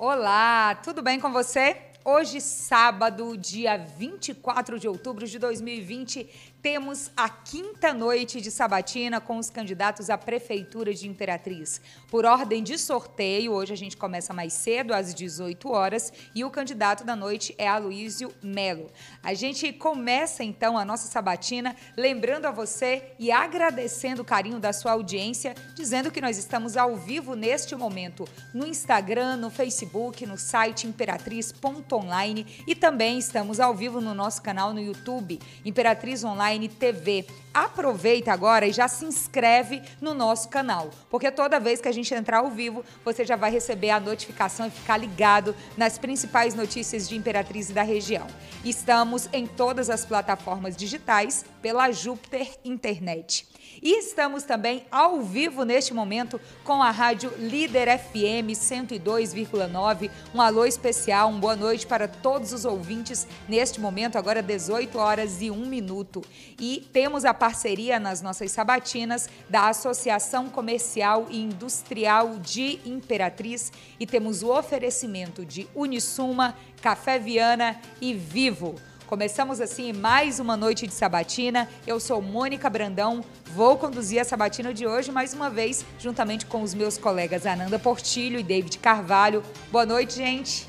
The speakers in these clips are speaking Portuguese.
Olá, tudo bem com você? Hoje, sábado, dia 24 de outubro de 2020, temos a quinta noite de sabatina com os candidatos à Prefeitura de Imperatriz. Por ordem de sorteio, hoje a gente começa mais cedo, às 18 horas, e o candidato da noite é Aloísio Melo. A gente começa então a nossa sabatina lembrando a você e agradecendo o carinho da sua audiência, dizendo que nós estamos ao vivo neste momento no Instagram, no Facebook, no site imperatriz.online e também estamos ao vivo no nosso canal no YouTube, Imperatriz Online Online TV. Aproveita agora e já se inscreve no nosso canal, porque toda vez que a gente entrar ao vivo, você já vai receber a notificação e ficar ligado nas principais notícias de Imperatriz e da região. Estamos em todas as plataformas digitais pela Júpiter Internet. E estamos também ao vivo neste momento com a rádio Líder FM 102,9. Um alô especial, uma boa noite para todos os ouvintes neste momento, agora 18 horas e 1 minuto. E temos a parceria nas nossas sabatinas da Associação Comercial e Industrial de Imperatriz e temos o oferecimento de Unisuma, Café Viana e Vivo. Começamos assim mais uma noite de sabatina. Eu sou Mônica Brandão, vou conduzir a sabatina de hoje mais uma vez, juntamente com os meus colegas Ananda Portilho e David Carvalho. Boa noite, gente.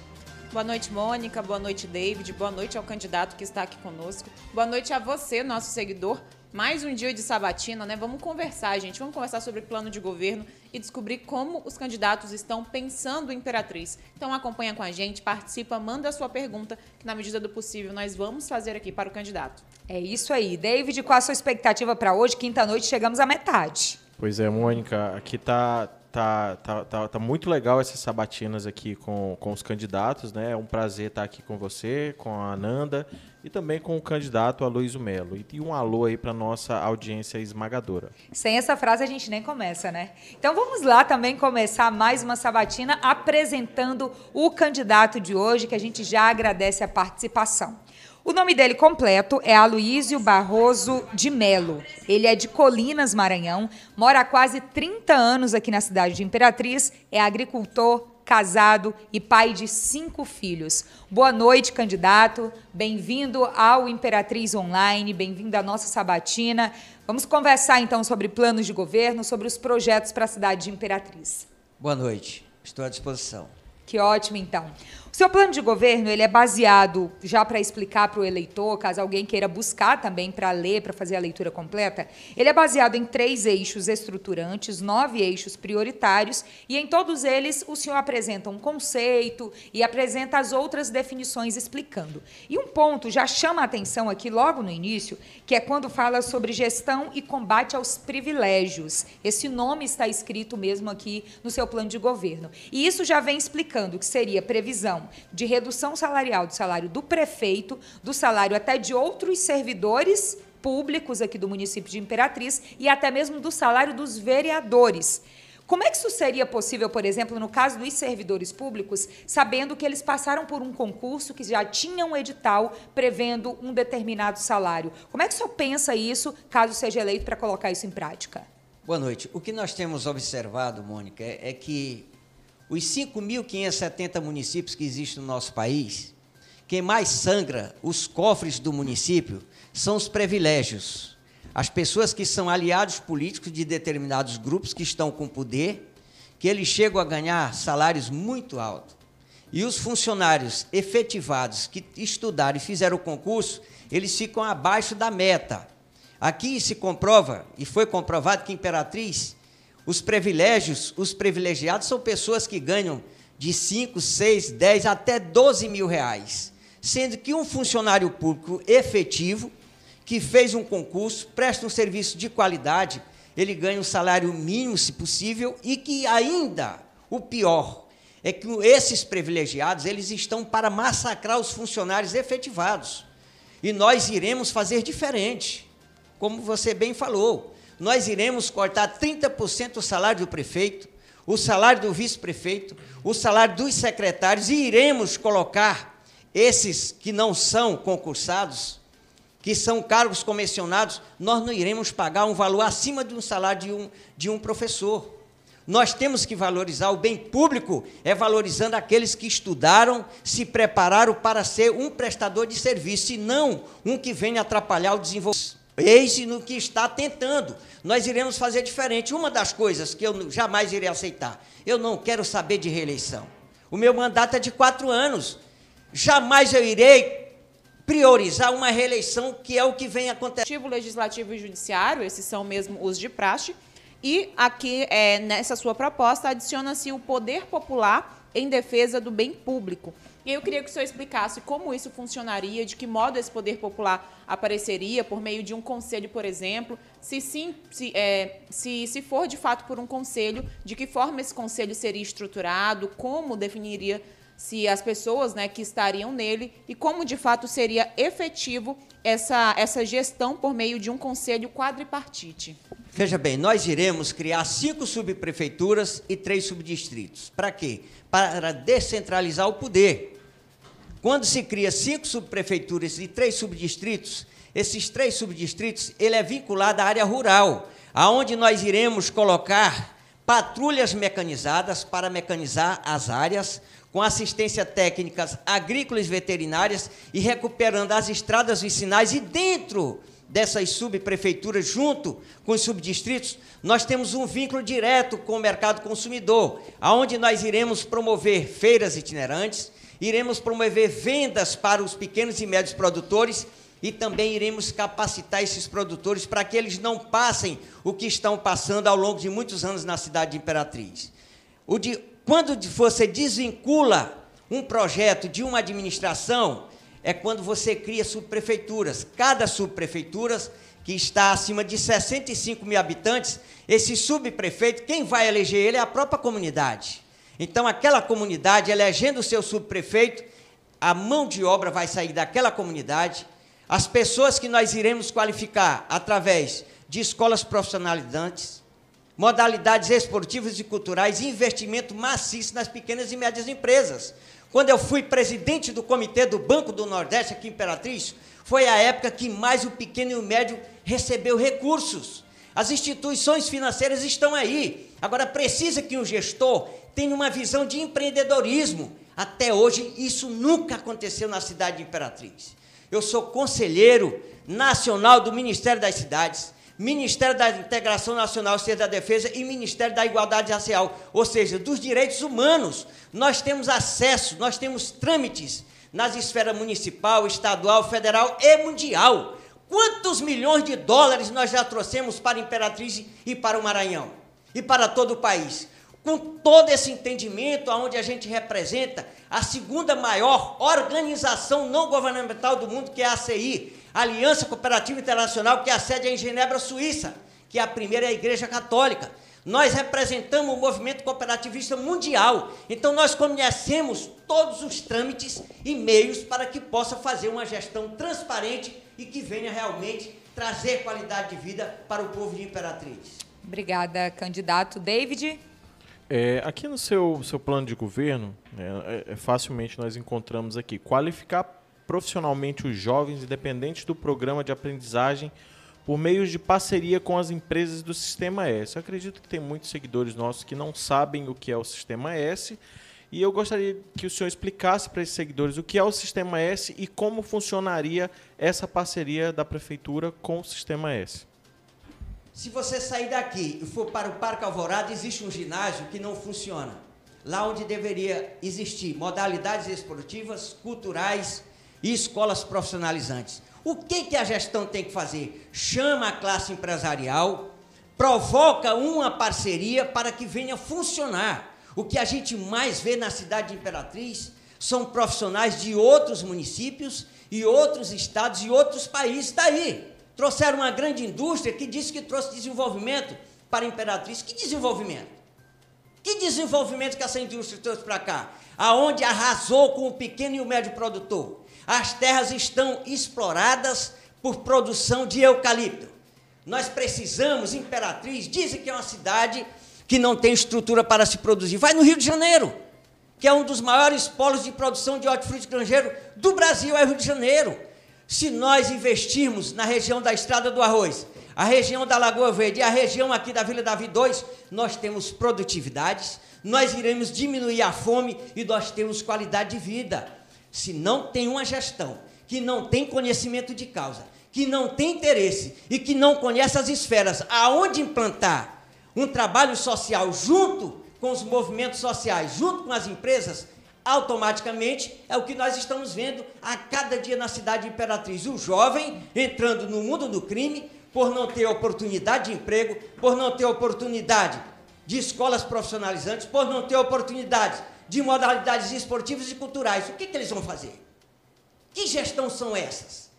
Boa noite, Mônica. Boa noite, David. Boa noite ao candidato que está aqui conosco. Boa noite a você, nosso seguidor. Mais um dia de sabatina, né? Vamos conversar, gente. Vamos conversar sobre plano de governo e descobrir como os candidatos estão pensando Imperatriz. Então acompanha com a gente, participa, manda a sua pergunta, que na medida do possível nós vamos fazer aqui para o candidato. É isso aí. David, qual a sua expectativa para hoje? Quinta-noite, chegamos à metade. Pois é, Mônica, aqui tá, tá, tá, tá, tá, muito legal essas sabatinas aqui com, com os candidatos, né? É um prazer estar aqui com você, com a Ananda e também com o candidato Aloysio Melo. E um alô aí para nossa audiência esmagadora. Sem essa frase a gente nem começa, né? Então vamos lá também começar mais uma sabatina apresentando o candidato de hoje, que a gente já agradece a participação. O nome dele completo é Aloísio Barroso de Melo. Ele é de Colinas, Maranhão, mora há quase 30 anos aqui na cidade de Imperatriz, é agricultor, casado e pai de cinco filhos. Boa noite, candidato. Bem-vindo ao Imperatriz Online, bem-vindo à nossa sabatina. Vamos conversar então sobre planos de governo, sobre os projetos para a cidade de Imperatriz. Boa noite, estou à disposição. Que ótimo, então. O seu plano de governo ele é baseado, já para explicar para o eleitor, caso alguém queira buscar também para ler, para fazer a leitura completa, ele é baseado em três eixos estruturantes, nove eixos prioritários, e em todos eles o senhor apresenta um conceito e apresenta as outras definições explicando. E um ponto já chama a atenção aqui logo no início, que é quando fala sobre gestão e combate aos privilégios. Esse nome está escrito mesmo aqui no seu plano de governo. E isso já vem explicando que seria previsão de redução salarial do salário do prefeito, do salário até de outros servidores públicos aqui do município de Imperatriz e até mesmo do salário dos vereadores. Como é que isso seria possível, por exemplo, no caso dos servidores públicos, sabendo que eles passaram por um concurso que já tinha um edital prevendo um determinado salário? Como é que o senhor pensa isso, caso seja eleito, para colocar isso em prática? Boa noite. O que nós temos observado, Mônica, é que os 5.570 municípios que existem no nosso país, quem mais sangra os cofres do município são os privilégios. As pessoas que são aliados políticos de determinados grupos que estão com poder, que eles chegam a ganhar salários muito altos. E os funcionários efetivados que estudaram e fizeram o concurso, eles ficam abaixo da meta. Aqui se comprova, e foi comprovado que Imperatriz os privilégios, os privilegiados são pessoas que ganham de 5, 6, 10 até 12 mil reais. Sendo que um funcionário público efetivo, que fez um concurso, presta um serviço de qualidade, ele ganha um salário mínimo, se possível, e que ainda, o pior, é que esses privilegiados, eles estão para massacrar os funcionários efetivados. E nós iremos fazer diferente, como você bem falou nós iremos cortar 30% do salário do prefeito, o salário do vice-prefeito, o salário dos secretários e iremos colocar esses que não são concursados, que são cargos comissionados, nós não iremos pagar um valor acima de um salário de um, de um professor. Nós temos que valorizar o bem público, é valorizando aqueles que estudaram, se prepararam para ser um prestador de serviço, e não um que venha atrapalhar o desenvolvimento. Eis no que está tentando. Nós iremos fazer diferente. Uma das coisas que eu jamais irei aceitar, eu não quero saber de reeleição. O meu mandato é de quatro anos. Jamais eu irei priorizar uma reeleição que é o que vem acontecendo. Legislativo e Judiciário, esses são mesmo os de praxe. E aqui, é, nessa sua proposta, adiciona-se o poder popular em defesa do bem público. E eu queria que o senhor explicasse como isso funcionaria, de que modo esse poder popular apareceria, por meio de um conselho, por exemplo, se sim, se, é, se, se for de fato por um conselho, de que forma esse conselho seria estruturado, como definiria se as pessoas né, que estariam nele e como de fato seria efetivo essa, essa gestão por meio de um conselho quadripartite. Veja bem, nós iremos criar cinco subprefeituras e três subdistritos. Para quê? Para descentralizar o poder. Quando se cria cinco subprefeituras e três subdistritos, esses três subdistritos ele é vinculado à área rural, aonde nós iremos colocar patrulhas mecanizadas para mecanizar as áreas, com assistência técnicas agrícolas e veterinárias e recuperando as estradas vicinais e dentro dessas subprefeituras, junto com os subdistritos, nós temos um vínculo direto com o mercado consumidor, aonde nós iremos promover feiras itinerantes, iremos promover vendas para os pequenos e médios produtores e também iremos capacitar esses produtores para que eles não passem o que estão passando ao longo de muitos anos na cidade de Imperatriz. De, quando você desvincula um projeto de uma administração, é quando você cria subprefeituras. Cada subprefeitura, que está acima de 65 mil habitantes, esse subprefeito, quem vai eleger ele é a própria comunidade. Então, aquela comunidade, elegendo o seu subprefeito, a mão de obra vai sair daquela comunidade, as pessoas que nós iremos qualificar através de escolas profissionalizantes, modalidades esportivas e culturais investimento maciço nas pequenas e médias empresas. Quando eu fui presidente do comitê do Banco do Nordeste aqui em Imperatriz, foi a época que mais o pequeno e o médio recebeu recursos. As instituições financeiras estão aí. Agora precisa que o gestor tenha uma visão de empreendedorismo. Até hoje isso nunca aconteceu na cidade de Imperatriz. Eu sou conselheiro nacional do Ministério das Cidades Ministério da Integração Nacional e da Defesa e Ministério da Igualdade Racial, ou seja, dos direitos humanos. Nós temos acesso, nós temos trâmites nas esferas municipal, estadual, federal e mundial. Quantos milhões de dólares nós já trouxemos para a Imperatriz e para o Maranhão? E para todo o país? Com todo esse entendimento, onde a gente representa a segunda maior organização não governamental do mundo, que é a ACI, Aliança Cooperativa Internacional, que é a sede é em Genebra, Suíça, que é a primeira é a Igreja Católica. Nós representamos o movimento cooperativista mundial. Então, nós conhecemos todos os trâmites e meios para que possa fazer uma gestão transparente e que venha realmente trazer qualidade de vida para o povo de Imperatriz. Obrigada, candidato. David? É, aqui no seu, seu plano de governo, é, é, facilmente nós encontramos aqui qualificar profissionalmente os jovens, independente do programa de aprendizagem, por meio de parceria com as empresas do Sistema S. Eu acredito que tem muitos seguidores nossos que não sabem o que é o Sistema S. E eu gostaria que o senhor explicasse para esses seguidores o que é o Sistema S e como funcionaria essa parceria da Prefeitura com o Sistema S. Se você sair daqui e for para o Parque Alvorada, existe um ginásio que não funciona. Lá onde deveria existir modalidades esportivas, culturais, e escolas profissionalizantes. O que, que a gestão tem que fazer? Chama a classe empresarial, provoca uma parceria para que venha funcionar. O que a gente mais vê na cidade de Imperatriz são profissionais de outros municípios e outros estados e outros países. Está aí. Trouxeram uma grande indústria que disse que trouxe desenvolvimento para Imperatriz. Que desenvolvimento? Que desenvolvimento que essa indústria trouxe para cá? Aonde arrasou com o pequeno e o médio produtor? As terras estão exploradas por produção de eucalipto. Nós precisamos, Imperatriz, dizem que é uma cidade que não tem estrutura para se produzir. Vai no Rio de Janeiro, que é um dos maiores polos de produção de hortifruti estrangeiro do Brasil, é o Rio de Janeiro. Se nós investirmos na região da Estrada do Arroz, a região da Lagoa Verde e a região aqui da Vila Davi 2, nós temos produtividades, nós iremos diminuir a fome e nós temos qualidade de vida. Se não tem uma gestão que não tem conhecimento de causa, que não tem interesse e que não conhece as esferas aonde implantar um trabalho social junto com os movimentos sociais, junto com as empresas, automaticamente é o que nós estamos vendo a cada dia na cidade de Imperatriz. O jovem entrando no mundo do crime por não ter oportunidade de emprego, por não ter oportunidade de escolas profissionalizantes, por não ter oportunidade de modalidades esportivas e culturais. O que, que eles vão fazer? Que gestão são essas?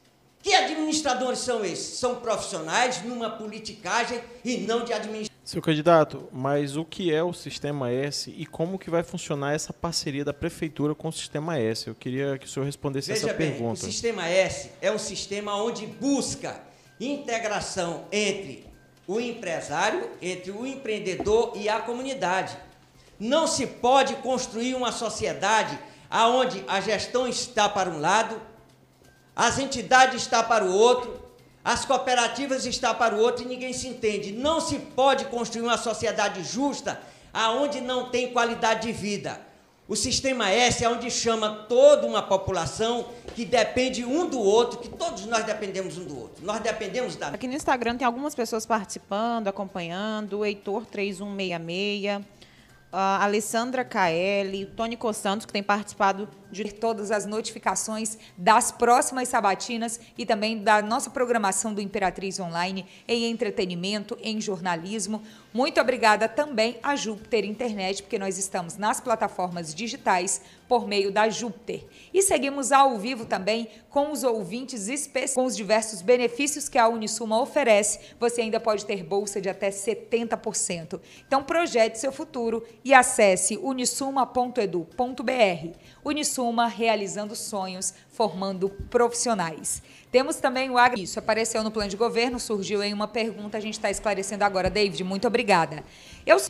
Que administradores são esses? São profissionais numa politicagem e não de administração seu candidato, mas o que é o Sistema S e como que vai funcionar essa parceria da Prefeitura com o Sistema S? Eu queria que o senhor respondesse Veja essa bem, pergunta. O Sistema S é um sistema onde busca integração entre o empresário, entre o empreendedor e a comunidade. Não se pode construir uma sociedade aonde a gestão está para um lado, as entidades estão para o outro, as cooperativas está para o outro e ninguém se entende. Não se pode construir uma sociedade justa aonde não tem qualidade de vida. O sistema S é onde chama toda uma população que depende um do outro, que todos nós dependemos um do outro. Nós dependemos da. Aqui no Instagram tem algumas pessoas participando, acompanhando. O Heitor 3166 a Alessandra Kaeli, Tony Cossantos, que tem participado de todas as notificações das próximas sabatinas e também da nossa programação do Imperatriz Online em entretenimento, em jornalismo. Muito obrigada também a Júpiter Internet, porque nós estamos nas plataformas digitais por meio da Júpiter. E seguimos ao vivo também com os ouvintes especiais, com os diversos benefícios que a Unisuma oferece. Você ainda pode ter bolsa de até 70%. Então projete seu futuro e acesse unisuma.edu.br. Unisuma realizando sonhos, formando profissionais. Temos também o agro. Isso apareceu no plano de governo, surgiu em uma pergunta, a gente está esclarecendo agora. David, muito obrigada. Eu...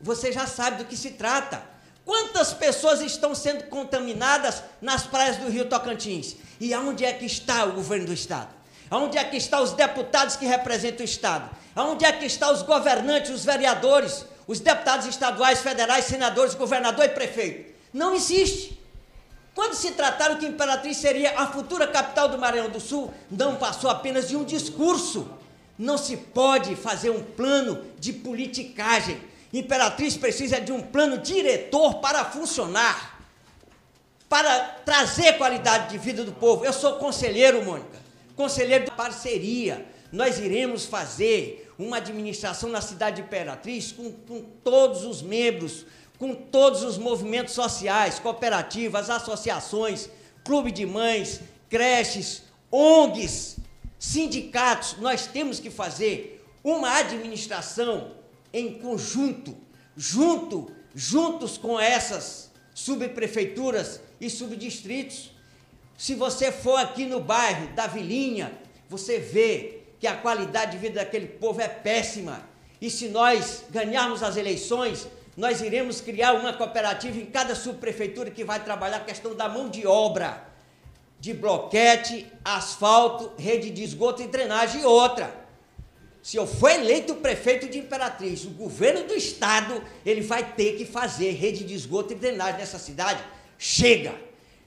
Você já sabe do que se trata. Quantas pessoas estão sendo contaminadas nas praias do Rio Tocantins? E aonde é que está o governo do Estado? Aonde é que estão os deputados que representam o Estado? Aonde é que estão os governantes, os vereadores, os deputados estaduais, federais, senadores, governador e prefeito? Não existe. Quando se trataram que Imperatriz seria a futura capital do Maranhão do Sul, não passou apenas de um discurso. Não se pode fazer um plano de politicagem. Imperatriz precisa de um plano diretor para funcionar, para trazer qualidade de vida do povo. Eu sou conselheiro, Mônica, conselheiro de parceria. Nós iremos fazer uma administração na cidade de Imperatriz com, com todos os membros com todos os movimentos sociais, cooperativas, associações, clube de mães, creches, ONGs, sindicatos, nós temos que fazer uma administração em conjunto, junto, juntos com essas subprefeituras e subdistritos. Se você for aqui no bairro da Vilinha, você vê que a qualidade de vida daquele povo é péssima. E se nós ganharmos as eleições, nós iremos criar uma cooperativa em cada subprefeitura que vai trabalhar a questão da mão de obra, de bloquete, asfalto, rede de esgoto e drenagem e outra. Se eu for eleito prefeito de Imperatriz, o governo do estado, ele vai ter que fazer rede de esgoto e drenagem nessa cidade. Chega!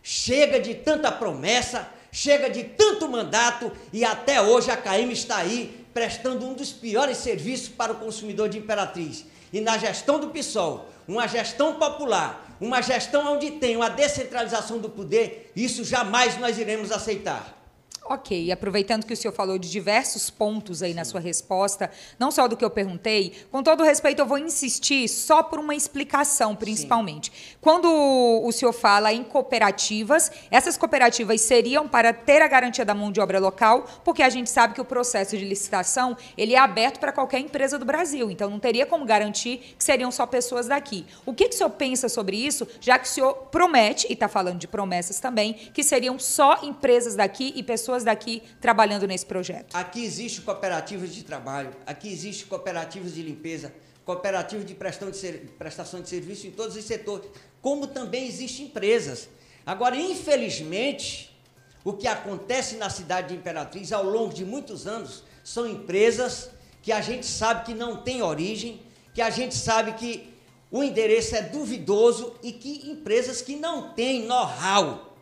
Chega de tanta promessa, chega de tanto mandato e até hoje a CAIM está aí prestando um dos piores serviços para o consumidor de Imperatriz e na gestão do PSOL, uma gestão popular, uma gestão onde tem uma descentralização do poder, isso jamais nós iremos aceitar. Ok, aproveitando que o senhor falou de diversos pontos aí Sim. na sua resposta, não só do que eu perguntei, com todo respeito, eu vou insistir só por uma explicação, principalmente. Sim. Quando o senhor fala em cooperativas, essas cooperativas seriam para ter a garantia da mão de obra local, porque a gente sabe que o processo de licitação ele é aberto para qualquer empresa do Brasil, então não teria como garantir que seriam só pessoas daqui. O que, que o senhor pensa sobre isso, já que o senhor promete, e está falando de promessas também, que seriam só empresas daqui e pessoas pessoas daqui trabalhando nesse projeto? Aqui existe cooperativas de trabalho, aqui existe cooperativas de limpeza, cooperativas de prestação de, serviço em todos os setores, como também existem empresas. Agora, infelizmente, o que acontece na cidade de Imperatriz ao longo de muitos anos, são empresas que a gente sabe que não tem origem, que a gente sabe que o endereço é duvidoso e que empresas que não têm know-how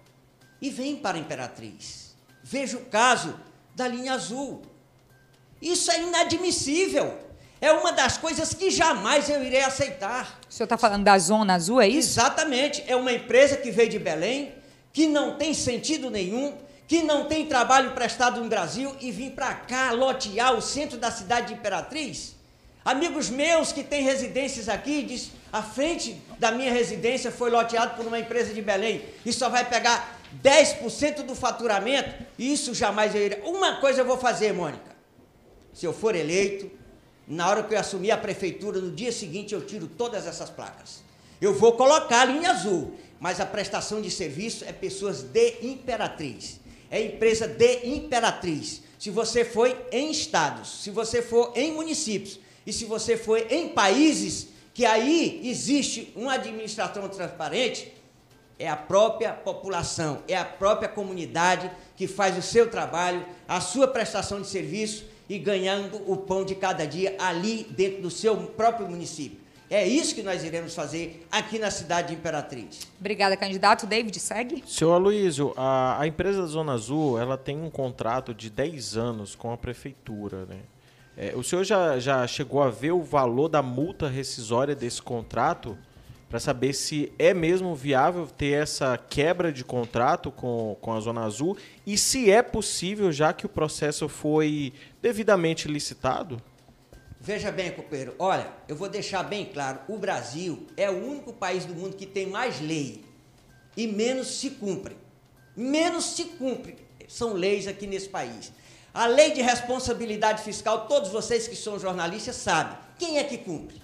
e vêm para a Imperatriz. Veja o caso da linha azul. Isso é inadmissível. É uma das coisas que jamais eu irei aceitar. O senhor está falando da Zona Azul, é isso? Exatamente. É uma empresa que veio de Belém, que não tem sentido nenhum, que não tem trabalho prestado no Brasil e vir para cá lotear o centro da cidade de Imperatriz. Amigos meus que têm residências aqui, diz, a frente da minha residência foi loteado por uma empresa de Belém e só vai pegar 10% do faturamento. Isso jamais eu iria. Uma coisa eu vou fazer, Mônica. Se eu for eleito, na hora que eu assumir a prefeitura, no dia seguinte eu tiro todas essas placas. Eu vou colocar a linha azul, mas a prestação de serviço é pessoas de Imperatriz. É empresa de Imperatriz. Se você foi em estados, se você for em municípios e se você foi em países que aí existe uma administração transparente, é a própria população, é a própria comunidade que faz o seu trabalho, a sua prestação de serviço e ganhando o pão de cada dia ali dentro do seu próprio município. É isso que nós iremos fazer aqui na cidade de Imperatriz. Obrigada, candidato. David, segue. Seu Aloysio, a, a empresa da Zona Azul ela tem um contrato de 10 anos com a prefeitura. Né? É, o senhor já, já chegou a ver o valor da multa rescisória desse contrato? Para saber se é mesmo viável ter essa quebra de contrato com, com a Zona Azul e se é possível, já que o processo foi devidamente licitado? Veja bem, companheiro, olha, eu vou deixar bem claro: o Brasil é o único país do mundo que tem mais lei e menos se cumpre. Menos se cumpre são leis aqui nesse país. A lei de responsabilidade fiscal, todos vocês que são jornalistas sabem. Quem é que cumpre?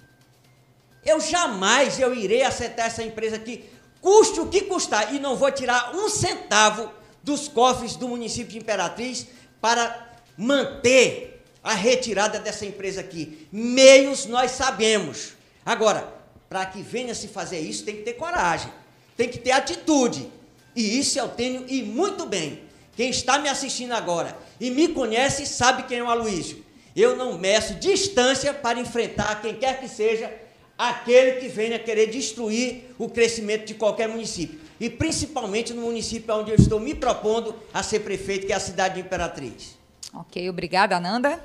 Eu jamais eu irei aceitar essa empresa aqui, custe o que custar, e não vou tirar um centavo dos cofres do município de Imperatriz para manter a retirada dessa empresa aqui. Meios nós sabemos. Agora, para que venha se fazer isso, tem que ter coragem, tem que ter atitude. E isso eu tenho e muito bem. Quem está me assistindo agora e me conhece sabe quem é o Aloysio. Eu não meço distância para enfrentar quem quer que seja aquele que venha querer destruir o crescimento de qualquer município. E principalmente no município onde eu estou me propondo a ser prefeito, que é a cidade de Imperatriz. Ok, obrigada, Ananda.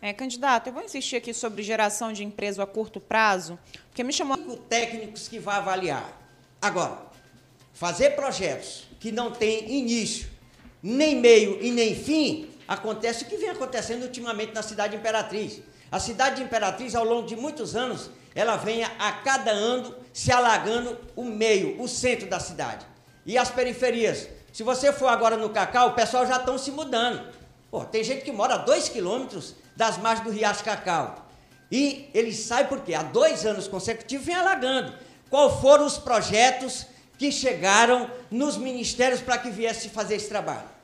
É, candidato, eu vou insistir aqui sobre geração de empresa a curto prazo, porque me chamou. Cinco técnicos que vai avaliar. Agora, fazer projetos que não têm início, nem meio e nem fim, acontece o que vem acontecendo ultimamente na cidade de Imperatriz. A cidade de Imperatriz, ao longo de muitos anos, ela venha a cada ano se alagando o meio, o centro da cidade. E as periferias. Se você for agora no Cacau, o pessoal já estão se mudando. Pô, tem gente que mora a dois quilômetros das margens do Riacho Cacau. E eles sabem por quê? Há dois anos consecutivos vem alagando. Qual foram os projetos que chegaram nos ministérios para que viesse fazer esse trabalho?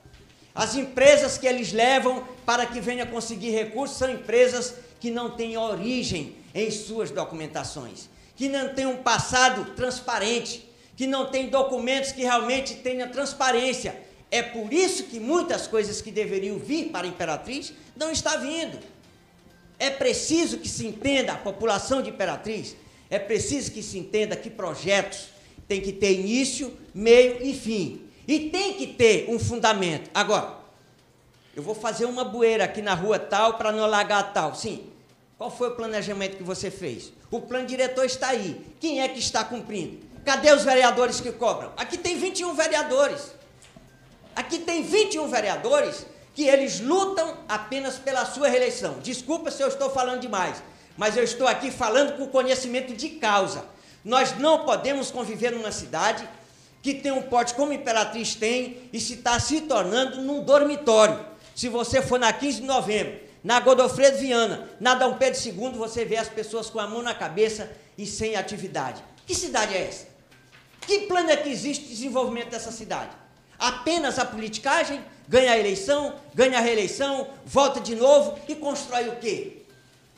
As empresas que eles levam para que venha conseguir recursos são empresas que não têm origem em suas documentações, que não têm um passado transparente, que não têm documentos que realmente tenham transparência. É por isso que muitas coisas que deveriam vir para a Imperatriz não está vindo. É preciso que se entenda a população de Imperatriz, é preciso que se entenda que projetos têm que ter início, meio e fim. E tem que ter um fundamento. Agora, eu vou fazer uma bueira aqui na rua tal para não alagar tal. Sim, qual foi o planejamento que você fez? O plano diretor está aí. Quem é que está cumprindo? Cadê os vereadores que cobram? Aqui tem 21 vereadores. Aqui tem 21 vereadores que eles lutam apenas pela sua reeleição. Desculpa se eu estou falando demais, mas eu estou aqui falando com conhecimento de causa. Nós não podemos conviver numa cidade que tem um porte como Imperatriz tem e se está se tornando num dormitório. Se você for na 15 de novembro na Godofredo Viana, na Dom Pedro II, você vê as pessoas com a mão na cabeça e sem atividade. Que cidade é essa? Que plano é que existe de desenvolvimento dessa cidade? Apenas a politicagem, ganha a eleição, ganha a reeleição, volta de novo e constrói o quê?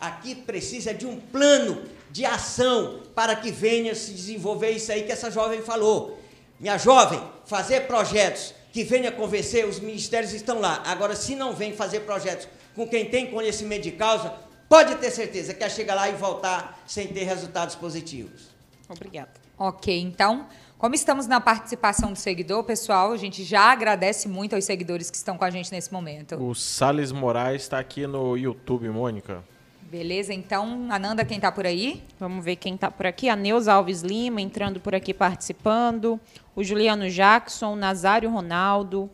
Aqui precisa de um plano de ação para que venha se desenvolver isso aí que essa jovem falou. Minha jovem, fazer projetos que venha convencer, os ministérios estão lá. Agora, se não vem fazer projetos com quem tem conhecimento de causa, pode ter certeza que vai chegar lá e voltar sem ter resultados positivos. Obrigada. Ok, então, como estamos na participação do seguidor, pessoal, a gente já agradece muito aos seguidores que estão com a gente nesse momento. O Sales Moraes está aqui no YouTube, Mônica. Beleza, então, Ananda, quem está por aí? Vamos ver quem está por aqui. A Neuza Alves Lima entrando por aqui participando. O Juliano Jackson, o Nazário Ronaldo.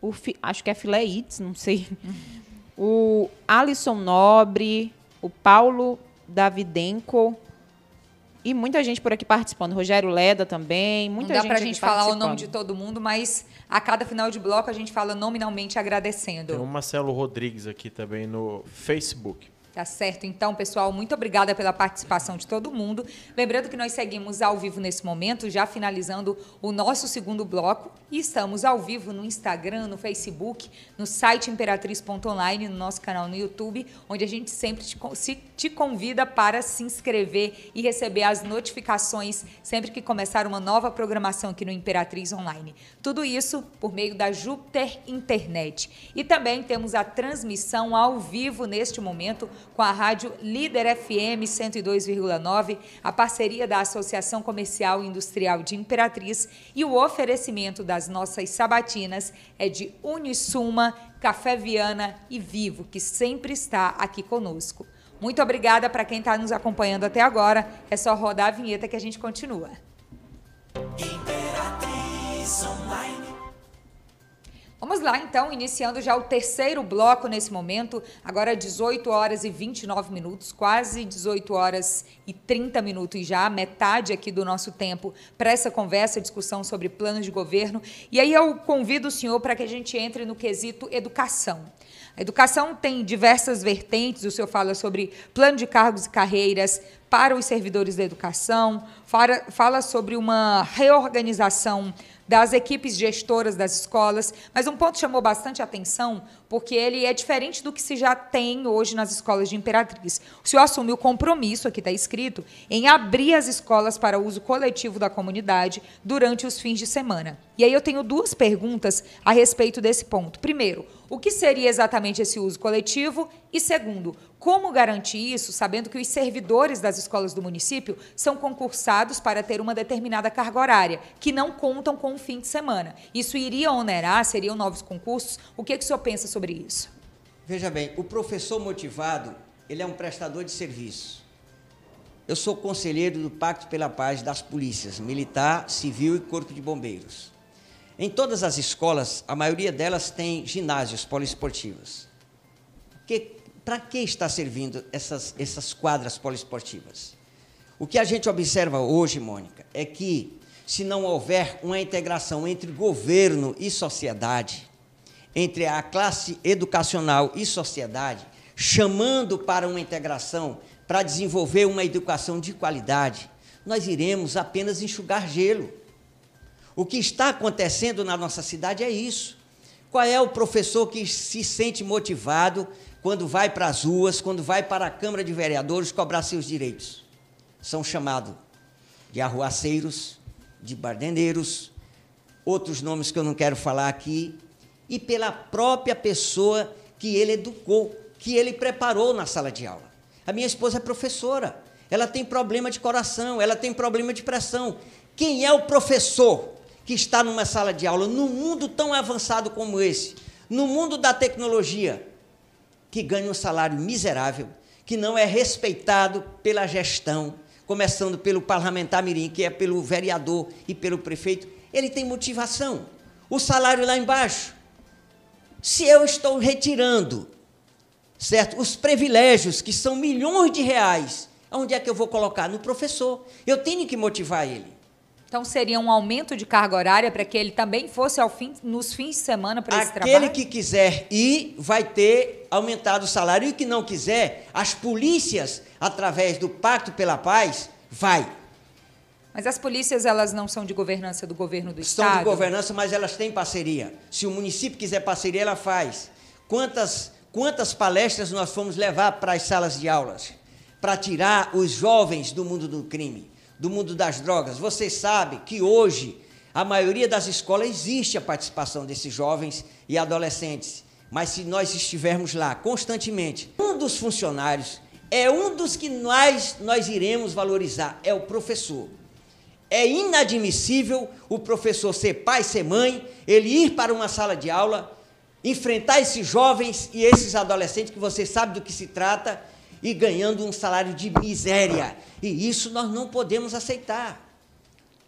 O Fi- acho que é Filé Itz, não sei. O Alisson Nobre. O Paulo Davidenko. E muita gente por aqui participando. Rogério Leda também. Muita Não dá gente pra aqui gente falar o nome de todo mundo, mas a cada final de bloco a gente fala nominalmente agradecendo. Tem o Marcelo Rodrigues aqui também no Facebook. Tá certo. Então, pessoal, muito obrigada pela participação de todo mundo. Lembrando que nós seguimos ao vivo nesse momento, já finalizando o nosso segundo bloco. E estamos ao vivo no Instagram, no Facebook, no site imperatriz.online, no nosso canal no YouTube, onde a gente sempre te, se- te convida para se inscrever e receber as notificações sempre que começar uma nova programação aqui no Imperatriz Online. Tudo isso por meio da Júpiter Internet. E também temos a transmissão ao vivo neste momento com a rádio Líder FM 102,9, a parceria da Associação Comercial e Industrial de Imperatriz e o oferecimento das nossas sabatinas é de Unisuma, Café Viana e Vivo, que sempre está aqui conosco. Muito obrigada para quem está nos acompanhando até agora. É só rodar a vinheta que a gente continua. Vamos lá, então, iniciando já o terceiro bloco nesse momento, agora 18 horas e 29 minutos, quase 18 horas e 30 minutos já, metade aqui do nosso tempo para essa conversa, discussão sobre planos de governo. E aí eu convido o senhor para que a gente entre no quesito educação. A educação tem diversas vertentes, o senhor fala sobre plano de cargos e carreiras para os servidores da educação, fala, sobre uma reorganização das equipes gestoras das escolas, mas um ponto chamou bastante atenção, porque ele é diferente do que se já tem hoje nas escolas de Imperatriz. O senhor assume o compromisso, aqui está escrito, em abrir as escolas para uso coletivo da comunidade durante os fins de semana. E aí eu tenho duas perguntas a respeito desse ponto. Primeiro, o que seria exatamente esse uso coletivo? E segundo, como garantir isso, sabendo que os servidores das escolas do município são concursados para ter uma determinada carga horária, que não contam com o fim de semana? Isso iria onerar? Seriam novos concursos? O que, que o senhor pensa sobre isso? Veja bem, o professor motivado, ele é um prestador de serviço. Eu sou conselheiro do Pacto pela Paz das polícias, militar, civil e corpo de bombeiros. Em todas as escolas, a maioria delas tem ginásios poliesportivos. Para que está servindo essas, essas quadras poliesportivas? O que a gente observa hoje, Mônica, é que se não houver uma integração entre governo e sociedade, entre a classe educacional e sociedade, chamando para uma integração, para desenvolver uma educação de qualidade, nós iremos apenas enxugar gelo. O que está acontecendo na nossa cidade é isso. Qual é o professor que se sente motivado quando vai para as ruas, quando vai para a Câmara de Vereadores cobrar seus direitos? São chamados de arruaceiros, de bardeneiros, outros nomes que eu não quero falar aqui, e pela própria pessoa que ele educou, que ele preparou na sala de aula. A minha esposa é professora, ela tem problema de coração, ela tem problema de pressão. Quem é o professor que está numa sala de aula, num mundo tão avançado como esse, no mundo da tecnologia, que ganha um salário miserável, que não é respeitado pela gestão, começando pelo parlamentar mirim, que é pelo vereador e pelo prefeito, ele tem motivação. O salário lá embaixo. Se eu estou retirando, certo, os privilégios que são milhões de reais, onde é que eu vou colocar no professor? Eu tenho que motivar ele. Então seria um aumento de carga horária para que ele também fosse ao fim, nos fins de semana para esse Aquele trabalho? que quiser ir vai ter aumentado o salário e o que não quiser, as polícias, através do Pacto pela Paz, vai. Mas as polícias, elas não são de governança do governo do São Estado? de governança, mas elas têm parceria. Se o município quiser parceria, ela faz. Quantas, quantas palestras nós fomos levar para as salas de aulas? Para tirar os jovens do mundo do crime, do mundo das drogas. Você sabe que hoje, a maioria das escolas existe a participação desses jovens e adolescentes mas se nós estivermos lá constantemente, um dos funcionários é um dos que nós, nós iremos valorizar, é o professor. É inadmissível o professor ser pai, ser mãe, ele ir para uma sala de aula, enfrentar esses jovens e esses adolescentes que você sabe do que se trata e ganhando um salário de miséria. E isso nós não podemos aceitar.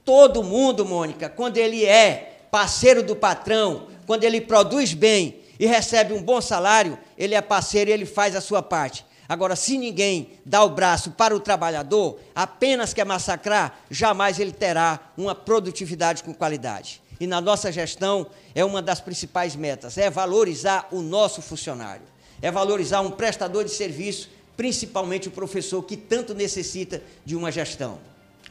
Todo mundo, Mônica, quando ele é parceiro do patrão, quando ele produz bem e recebe um bom salário, ele é parceiro e ele faz a sua parte. Agora, se ninguém dá o braço para o trabalhador, apenas quer massacrar, jamais ele terá uma produtividade com qualidade. E na nossa gestão é uma das principais metas, é valorizar o nosso funcionário, é valorizar um prestador de serviço, principalmente o professor que tanto necessita de uma gestão.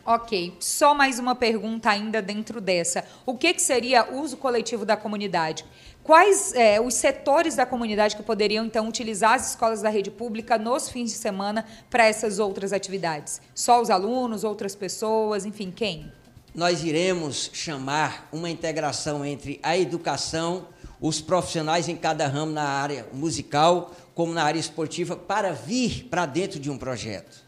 Ok, só mais uma pergunta ainda dentro dessa. O que, que seria uso coletivo da comunidade? Quais é, os setores da comunidade que poderiam, então, utilizar as escolas da rede pública nos fins de semana para essas outras atividades? Só os alunos, outras pessoas, enfim, quem? Nós iremos chamar uma integração entre a educação, os profissionais em cada ramo na área musical, como na área esportiva, para vir para dentro de um projeto.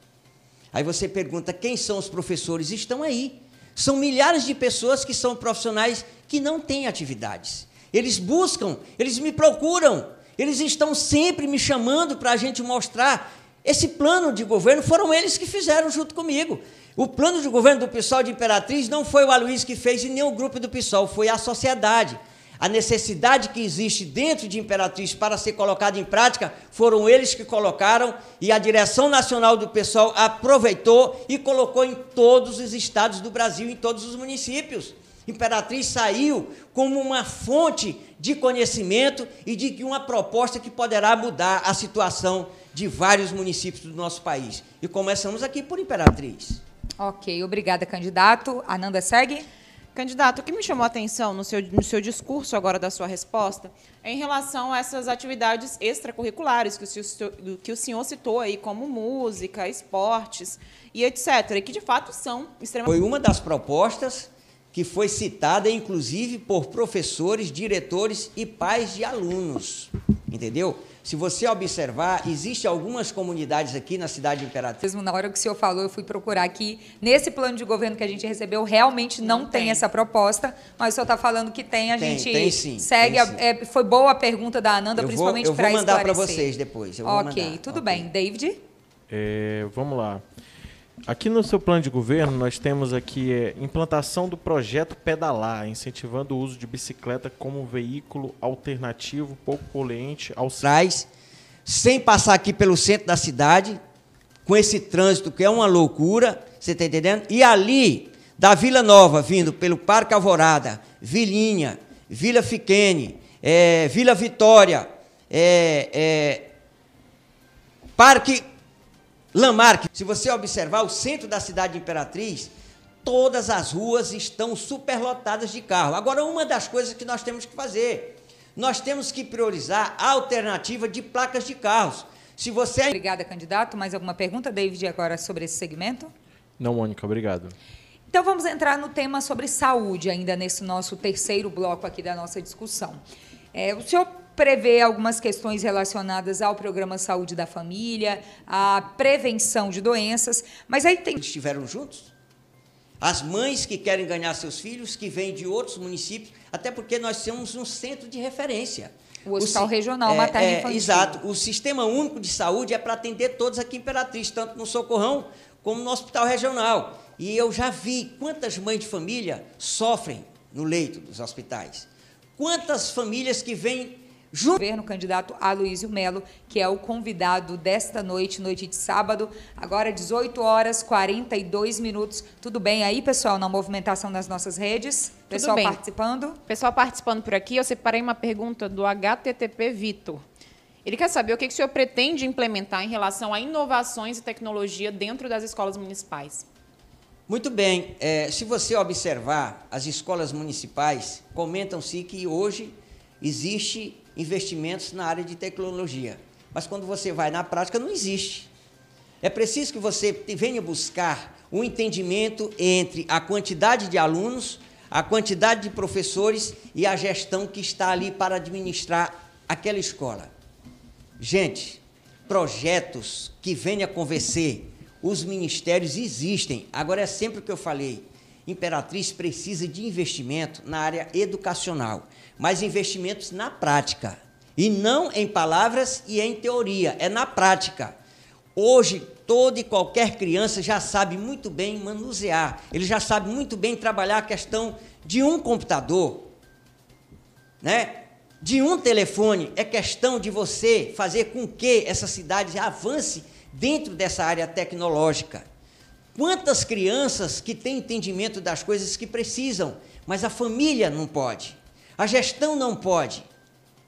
Aí você pergunta quem são os professores? Estão aí. São milhares de pessoas que são profissionais que não têm atividades. Eles buscam, eles me procuram, eles estão sempre me chamando para a gente mostrar. Esse plano de governo foram eles que fizeram junto comigo. O plano de governo do PSOL de Imperatriz não foi o Aloysio que fez e nem o grupo do PSOL, foi a sociedade a necessidade que existe dentro de Imperatriz para ser colocada em prática, foram eles que colocaram e a direção nacional do pessoal aproveitou e colocou em todos os estados do Brasil, em todos os municípios. Imperatriz saiu como uma fonte de conhecimento e de uma proposta que poderá mudar a situação de vários municípios do nosso país. E começamos aqui por Imperatriz. Ok, obrigada, candidato. Ananda segue. Candidato, o que me chamou a atenção no seu, no seu discurso agora da sua resposta é em relação a essas atividades extracurriculares que o, senhor, que o senhor citou aí, como música, esportes e etc., e que de fato são extremamente. Foi uma das propostas que foi citada, inclusive, por professores, diretores e pais de alunos. Entendeu? Se você observar, existe algumas comunidades aqui na cidade de Imperatriz. Mesmo na hora que o senhor falou, eu fui procurar aqui. Nesse plano de governo que a gente recebeu, realmente não, não tem. tem. essa proposta, mas o senhor está falando que tem, a tem, gente tem, sim, segue. Tem, sim. É, foi boa a pergunta da Ananda, eu principalmente para esclarecer. Eu vou mandar para vocês depois. ok, mandar. tudo okay. bem. David? É, vamos lá. Aqui no seu plano de governo, nós temos aqui é, implantação do projeto Pedalar, incentivando o uso de bicicleta como veículo alternativo pouco poluente ao traz, sem passar aqui pelo centro da cidade, com esse trânsito que é uma loucura, você está entendendo? E ali, da Vila Nova, vindo pelo Parque Alvorada, Vilinha, Vila Fiquene, é, Vila Vitória, é, é, Parque Lamarck, se você observar o centro da cidade de Imperatriz, todas as ruas estão superlotadas de carro. Agora, uma das coisas que nós temos que fazer, nós temos que priorizar a alternativa de placas de carros. Se você é Obrigada, candidato. Mais alguma pergunta, David, agora sobre esse segmento? Não, Mônica, obrigado. Então vamos entrar no tema sobre saúde, ainda nesse nosso terceiro bloco aqui da nossa discussão. É, o senhor prevê algumas questões relacionadas ao programa Saúde da Família, à prevenção de doenças, mas aí tem. Estiveram juntos? As mães que querem ganhar seus filhos, que vêm de outros municípios, até porque nós temos um centro de referência. O Hospital o, Regional é, Materno é, Infantil. Exato. O Sistema Único de Saúde é para atender todos aqui em Imperatriz, tanto no Socorrão como no Hospital Regional. E eu já vi quantas mães de família sofrem no leito dos hospitais. Quantas famílias que vêm governo candidato Aloysio Melo, que é o convidado desta noite, noite de sábado, agora 18 horas 42 minutos. Tudo bem aí, pessoal, na movimentação das nossas redes? Pessoal participando? Pessoal participando por aqui, eu separei uma pergunta do HTTP Vitor. Ele quer saber o que o senhor pretende implementar em relação a inovações e tecnologia dentro das escolas municipais. Muito bem. É, se você observar, as escolas municipais comentam-se que hoje existe investimentos na área de tecnologia. Mas quando você vai na prática, não existe. É preciso que você venha buscar um entendimento entre a quantidade de alunos, a quantidade de professores e a gestão que está ali para administrar aquela escola. Gente, projetos que venham a convencer, os ministérios existem. Agora é sempre o que eu falei. Imperatriz precisa de investimento na área educacional, mas investimentos na prática. E não em palavras e em teoria, é na prática. Hoje, toda e qualquer criança já sabe muito bem manusear, ele já sabe muito bem trabalhar a questão de um computador, né? de um telefone. É questão de você fazer com que essa cidade avance dentro dessa área tecnológica. Quantas crianças que têm entendimento das coisas que precisam, mas a família não pode, a gestão não pode.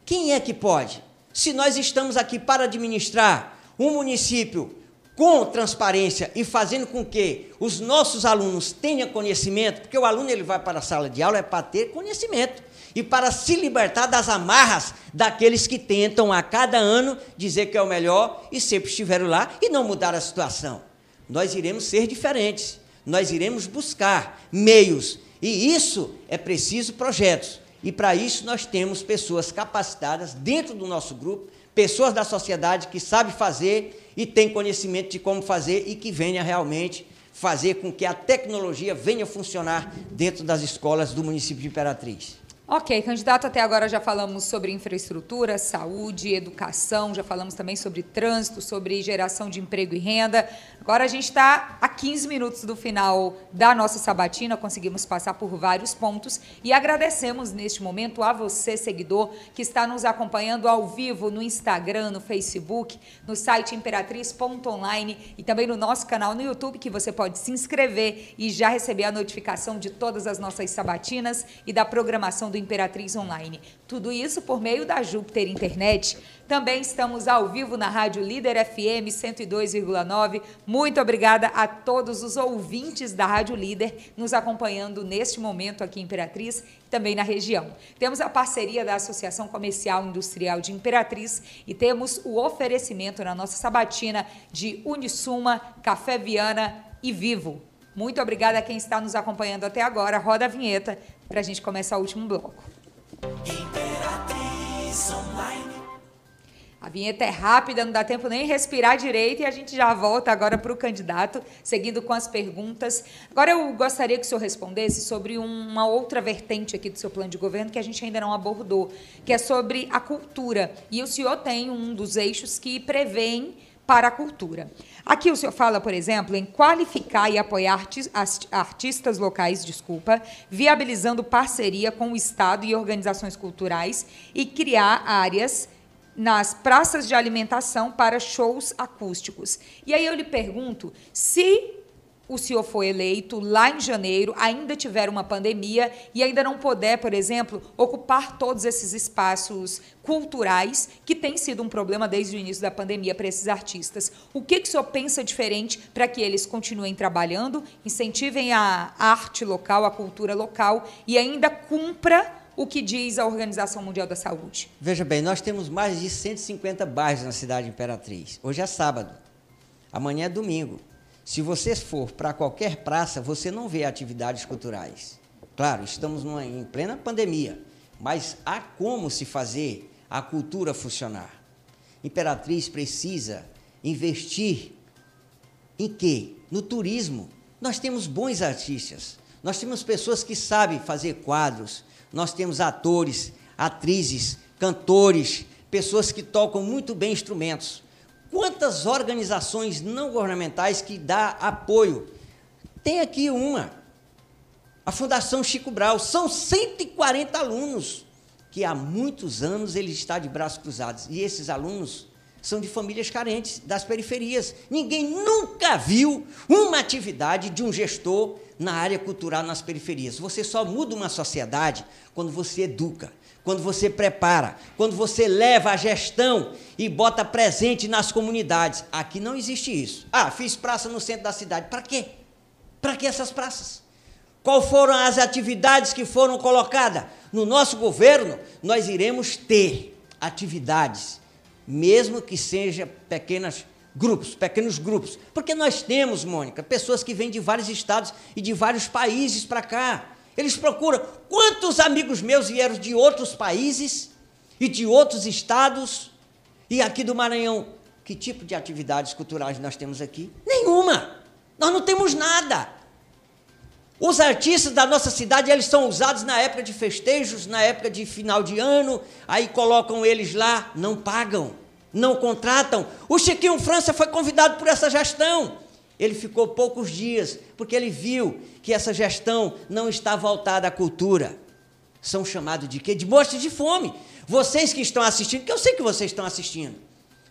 Quem é que pode? Se nós estamos aqui para administrar um município com transparência e fazendo com que os nossos alunos tenham conhecimento, porque o aluno ele vai para a sala de aula é para ter conhecimento e para se libertar das amarras daqueles que tentam a cada ano dizer que é o melhor e sempre estiveram lá e não mudar a situação. Nós iremos ser diferentes, nós iremos buscar meios e isso é preciso projetos. E para isso nós temos pessoas capacitadas dentro do nosso grupo pessoas da sociedade que sabem fazer e têm conhecimento de como fazer e que venha realmente fazer com que a tecnologia venha funcionar dentro das escolas do município de Imperatriz. Ok, candidato, até agora já falamos sobre infraestrutura, saúde, educação, já falamos também sobre trânsito, sobre geração de emprego e renda. Agora a gente está a 15 minutos do final da nossa sabatina, conseguimos passar por vários pontos e agradecemos neste momento a você, seguidor, que está nos acompanhando ao vivo no Instagram, no Facebook, no site imperatriz.online e também no nosso canal no YouTube, que você pode se inscrever e já receber a notificação de todas as nossas sabatinas e da programação do do Imperatriz Online. Tudo isso por meio da Júpiter Internet. Também estamos ao vivo na Rádio Líder FM 102,9. Muito obrigada a todos os ouvintes da Rádio Líder nos acompanhando neste momento aqui em Imperatriz e também na região. Temos a parceria da Associação Comercial Industrial de Imperatriz e temos o oferecimento na nossa sabatina de Unisuma, Café Viana e Vivo. Muito obrigada a quem está nos acompanhando até agora. Roda a vinheta para a gente começar o último bloco. A vinheta é rápida, não dá tempo nem respirar direito e a gente já volta agora para o candidato, seguindo com as perguntas. Agora eu gostaria que o senhor respondesse sobre uma outra vertente aqui do seu plano de governo que a gente ainda não abordou, que é sobre a cultura. E o senhor tem um dos eixos que prevêem para a cultura. Aqui o senhor fala, por exemplo, em qualificar e apoiar artistas locais, desculpa, viabilizando parceria com o Estado e organizações culturais e criar áreas nas praças de alimentação para shows acústicos. E aí eu lhe pergunto se o senhor foi eleito lá em janeiro, ainda tiver uma pandemia e ainda não puder, por exemplo, ocupar todos esses espaços culturais que tem sido um problema desde o início da pandemia para esses artistas. O que, que o senhor pensa diferente para que eles continuem trabalhando, incentivem a arte local, a cultura local e ainda cumpra o que diz a Organização Mundial da Saúde? Veja bem, nós temos mais de 150 bairros na cidade Imperatriz. Hoje é sábado, amanhã é domingo. Se você for para qualquer praça, você não vê atividades culturais. Claro, estamos numa, em plena pandemia, mas há como se fazer a cultura funcionar. Imperatriz precisa investir em quê? No turismo. Nós temos bons artistas, nós temos pessoas que sabem fazer quadros, nós temos atores, atrizes, cantores, pessoas que tocam muito bem instrumentos. Quantas organizações não governamentais que dá apoio? Tem aqui uma, a Fundação Chico Brau. São 140 alunos que há muitos anos ele está de braços cruzados. E esses alunos são de famílias carentes, das periferias. Ninguém nunca viu uma atividade de um gestor na área cultural nas periferias. Você só muda uma sociedade quando você educa, quando você prepara, quando você leva a gestão e bota presente nas comunidades. Aqui não existe isso. Ah, fiz praça no centro da cidade. Para quê? Para que essas praças? Qual foram as atividades que foram colocadas? No nosso governo, nós iremos ter atividades, mesmo que sejam pequenas grupos, pequenos grupos. Porque nós temos, Mônica, pessoas que vêm de vários estados e de vários países para cá. Eles procuram. Quantos amigos meus vieram de outros países e de outros estados e aqui do Maranhão. Que tipo de atividades culturais nós temos aqui? Nenhuma. Nós não temos nada. Os artistas da nossa cidade, eles são usados na época de festejos, na época de final de ano, aí colocam eles lá, não pagam, não contratam. O Chiquinho França foi convidado por essa gestão. Ele ficou poucos dias, porque ele viu que essa gestão não está voltada à cultura. São chamados de quê? De morte de fome. Vocês que estão assistindo, que eu sei que vocês estão assistindo.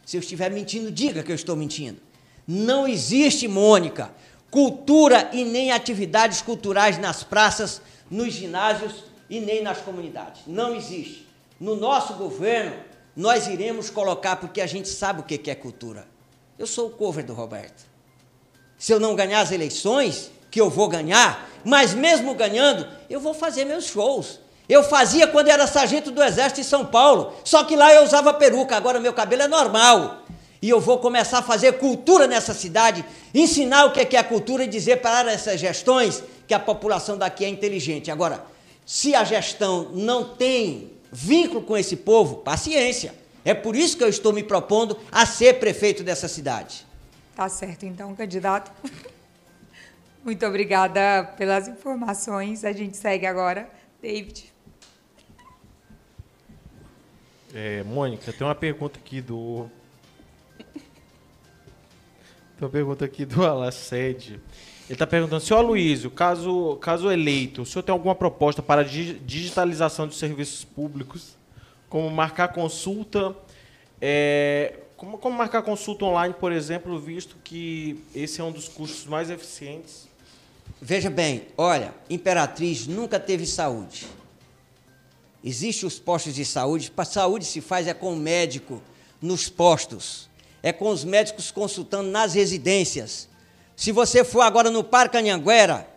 Se eu estiver mentindo, diga que eu estou mentindo. Não existe, Mônica, cultura e nem atividades culturais nas praças, nos ginásios e nem nas comunidades. Não existe. No nosso governo, nós iremos colocar, porque a gente sabe o que é cultura. Eu sou o cover do Roberto. Se eu não ganhar as eleições, que eu vou ganhar, mas mesmo ganhando, eu vou fazer meus shows. Eu fazia quando era sargento do Exército em São Paulo, só que lá eu usava peruca, agora meu cabelo é normal. E eu vou começar a fazer cultura nessa cidade, ensinar o que é a cultura e dizer para essas gestões que a população daqui é inteligente. Agora, se a gestão não tem vínculo com esse povo, paciência. É por isso que eu estou me propondo a ser prefeito dessa cidade. Tá certo, então, candidato. Muito obrigada pelas informações. A gente segue agora. David. É, Mônica, tem uma pergunta aqui do tem uma pergunta aqui do Alacede. Ele está perguntando, senhor Aloysio, caso, caso eleito, o senhor tem alguma proposta para digitalização de serviços públicos, como marcar consulta, é, como, como marcar consulta online, por exemplo, visto que esse é um dos custos mais eficientes? Veja bem, olha, Imperatriz nunca teve saúde. Existem os postos de saúde, para saúde se faz é com o médico nos postos é com os médicos consultando nas residências. Se você for agora no Parque Anhanguera,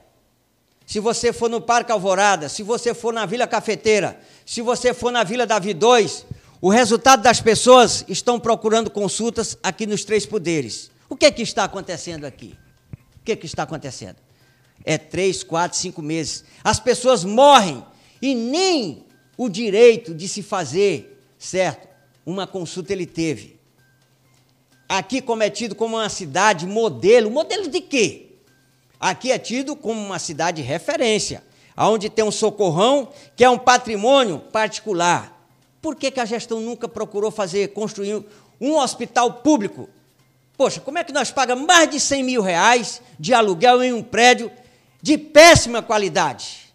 se você for no Parque Alvorada, se você for na Vila Cafeteira, se você for na Vila Davi 2, o resultado das pessoas estão procurando consultas aqui nos três poderes. O que, é que está acontecendo aqui? O que, é que está acontecendo? É três, quatro, cinco meses. As pessoas morrem e nem o direito de se fazer, certo? Uma consulta ele teve aqui como é tido como uma cidade modelo. Modelo de quê? Aqui é tido como uma cidade referência, onde tem um socorrão que é um patrimônio particular. Por que, que a gestão nunca procurou fazer, construir um hospital público? Poxa, como é que nós pagamos mais de 100 mil reais de aluguel em um prédio de péssima qualidade?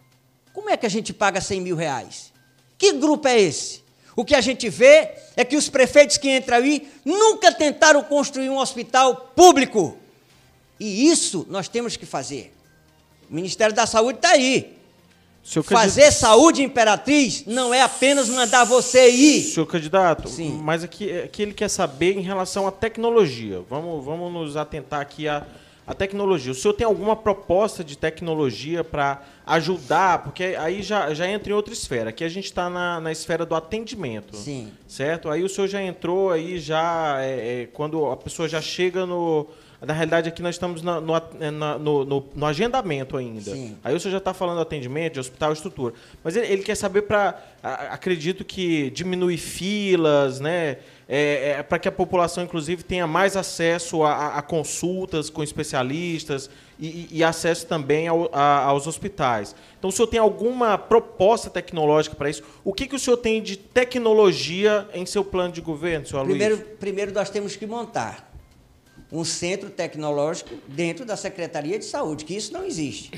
Como é que a gente paga 100 mil reais? Que grupo é esse? O que a gente vê é que os prefeitos que entram aí nunca tentaram construir um hospital público. E isso nós temos que fazer. O Ministério da Saúde está aí. Fazer saúde imperatriz não é apenas mandar você ir. Senhor candidato, Sim. mas aqui, aqui ele quer saber em relação à tecnologia. Vamos, vamos nos atentar aqui a a tecnologia. O senhor tem alguma proposta de tecnologia para ajudar? Porque aí já, já entra em outra esfera. Aqui a gente está na, na esfera do atendimento. Sim. Certo? Aí o senhor já entrou aí já é, é, quando a pessoa já chega no. Na realidade, aqui nós estamos na, no, na, no, no, no, agendamento ainda. Sim. Aí o senhor já está falando atendimento, de hospital, estrutura. Mas ele, ele quer saber para. Acredito que diminuir filas, né? é, é, para que a população, inclusive, tenha mais acesso a, a consultas com especialistas e, e acesso também ao, a, aos hospitais. Então, o senhor tem alguma proposta tecnológica para isso? O que, que o senhor tem de tecnologia em seu plano de governo, senhor primeiro, Primeiro, nós temos que montar um centro tecnológico dentro da Secretaria de Saúde, que isso não existe.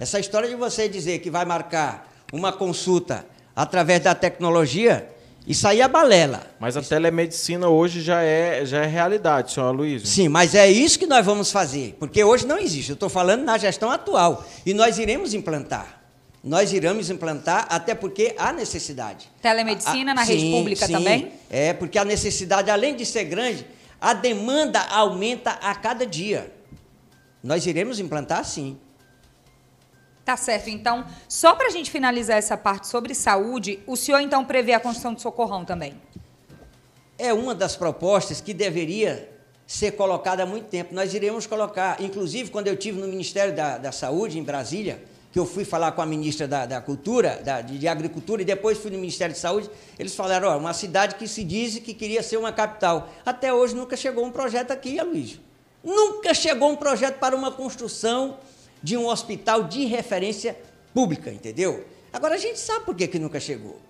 Essa história de você dizer que vai marcar uma consulta através da tecnologia isso aí é balela. Mas a telemedicina hoje já é, já é realidade, senhor Luiz. Sim, mas é isso que nós vamos fazer, porque hoje não existe. Eu estou falando na gestão atual. E nós iremos implantar. Nós iremos implantar, até porque há necessidade. Telemedicina a, na sim, rede pública sim, também? É, porque a necessidade, além de ser grande, a demanda aumenta a cada dia. Nós iremos implantar sim. Tá certo. Então, só para a gente finalizar essa parte sobre saúde, o senhor então prevê a construção do socorrão também? É uma das propostas que deveria ser colocada há muito tempo. Nós iremos colocar, inclusive quando eu tive no Ministério da, da Saúde em Brasília, que eu fui falar com a ministra da, da Cultura, da, de, de, Agricultura, e depois fui no Ministério de Saúde, eles falaram, ó, uma cidade que se diz que queria ser uma capital. Até hoje nunca chegou um projeto aqui, Aloysio. Nunca chegou um projeto para uma construção de um hospital de referência pública, entendeu? Agora, a gente sabe por que, que nunca chegou.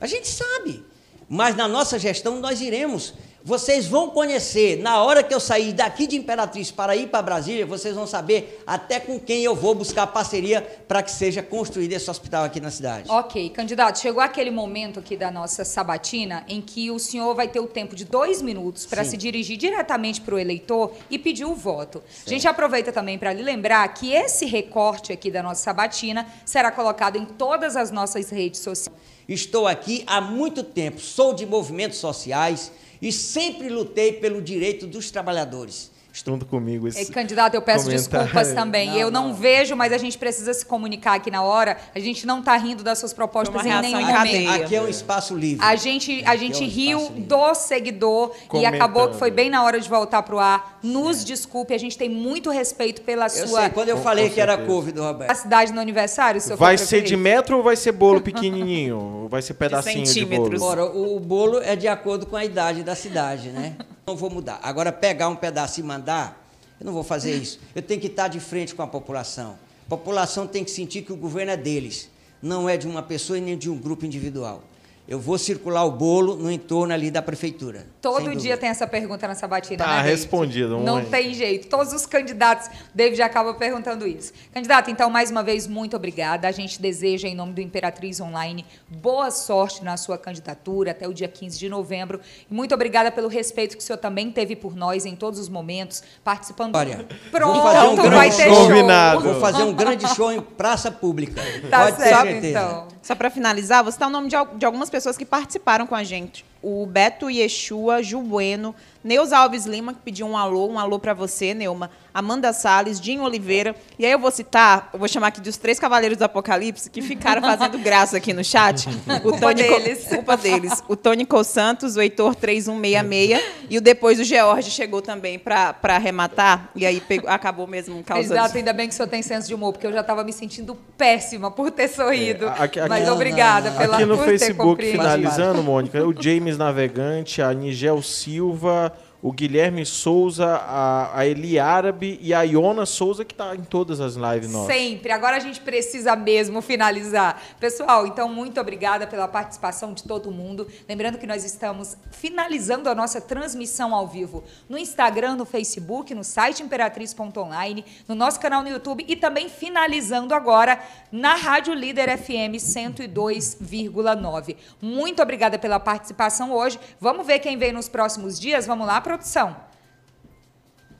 A gente sabe. Mas na nossa gestão nós iremos vocês vão conhecer, na hora que eu sair daqui de Imperatriz para ir para Brasília, vocês vão saber até com quem eu vou buscar parceria para que seja construído esse hospital aqui na cidade. Ok, candidato, chegou aquele momento aqui da nossa sabatina em que o senhor vai ter o tempo de dois minutos para se dirigir diretamente para o eleitor e pedir o voto. A gente aproveita também para lhe lembrar que esse recorte aqui da nossa sabatina será colocado em todas as nossas redes sociais. Estou aqui há muito tempo, sou de movimentos sociais e sempre lutei pelo direito dos trabalhadores junto comigo esse. candidato, eu peço comentário. desculpas também. Não, eu não, não, vejo, mas a gente precisa se comunicar aqui na hora. A gente não está rindo das suas propostas em nenhum momento. Aqui é um espaço livre. A gente, a gente é um riu do seguidor Comentando. e acabou que foi bem na hora de voltar para o ar. Nos desculpe, a gente tem muito respeito pela eu sua. Sei, quando eu falei que era Covid, Roberto. A cidade no aniversário, seu Vai ser de metro ou vai ser bolo pequenininho? vai ser pedacinho de, de bolo? Ora, o bolo é de acordo com a idade da cidade, né? Não vou mudar. Agora, pegar um pedaço e mandar, eu não vou fazer isso. Eu tenho que estar de frente com a população. A população tem que sentir que o governo é deles, não é de uma pessoa e nem de um grupo individual eu vou circular o bolo no entorno ali da prefeitura. Todo dia tem essa pergunta na sabatina, tá né, respondido. Não tem jeito. Todos os candidatos, David acaba perguntando isso. Candidato, então, mais uma vez, muito obrigada. A gente deseja, em nome do Imperatriz Online, boa sorte na sua candidatura até o dia 15 de novembro. E muito obrigada pelo respeito que o senhor também teve por nós em todos os momentos, participando. Olha, Pronto, vou fazer um grande vai ter show. Combinado. Vou fazer um grande show em praça pública. Tá Pode certo, então. Só para finalizar, você está o nome de, de algumas pessoas que participaram com a gente. O Beto Yeshua, Ju Bueno, Neuza Alves Lima, que pediu um alô, um alô para você, Neuma. Amanda Salles, Dinho Oliveira. E aí eu vou citar, eu vou chamar aqui dos três cavaleiros do Apocalipse que ficaram fazendo graça aqui no chat. O culpa deles. Culpa deles. O Tônico Santos, o Heitor 3166 e o depois o George chegou também para arrematar. E aí pegou, acabou mesmo causando... Exato, ainda bem que o senhor tem senso de humor, porque eu já estava me sentindo péssima por ter sorrido. É, aqui, aqui, Mas obrigada pela Aqui no Facebook, finalizando, Mônica, o James Navegante, a Nigel Silva o Guilherme Souza, a, a Eli Árabe e a Iona Souza, que está em todas as lives nossas. Sempre. Agora a gente precisa mesmo finalizar. Pessoal, então, muito obrigada pela participação de todo mundo. Lembrando que nós estamos finalizando a nossa transmissão ao vivo no Instagram, no Facebook, no site imperatriz.online, no nosso canal no YouTube e também finalizando agora na Rádio Líder FM 102,9. Muito obrigada pela participação hoje. Vamos ver quem vem nos próximos dias. Vamos lá, produção.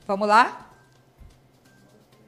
Vamos lá?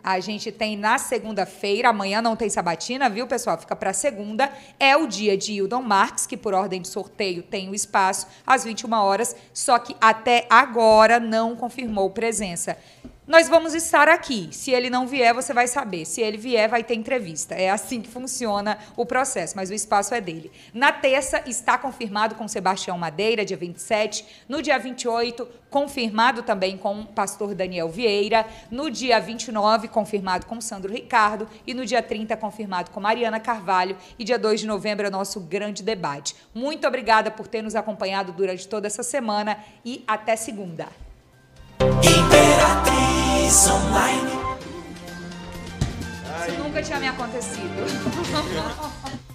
A gente tem na segunda-feira, amanhã não tem sabatina, viu, pessoal? Fica para segunda. É o dia de Hildon Marques, que por ordem de sorteio tem o espaço às 21 horas, só que até agora não confirmou presença. Nós vamos estar aqui. Se ele não vier, você vai saber. Se ele vier, vai ter entrevista. É assim que funciona o processo, mas o espaço é dele. Na terça, está confirmado com Sebastião Madeira, dia 27. No dia 28, confirmado também com o pastor Daniel Vieira. No dia 29, confirmado com Sandro Ricardo. E no dia 30, confirmado com Mariana Carvalho. E dia 2 de novembro é nosso grande debate. Muito obrigada por ter nos acompanhado durante toda essa semana e até segunda. Imperatriz Online. Isso nunca tinha me acontecido.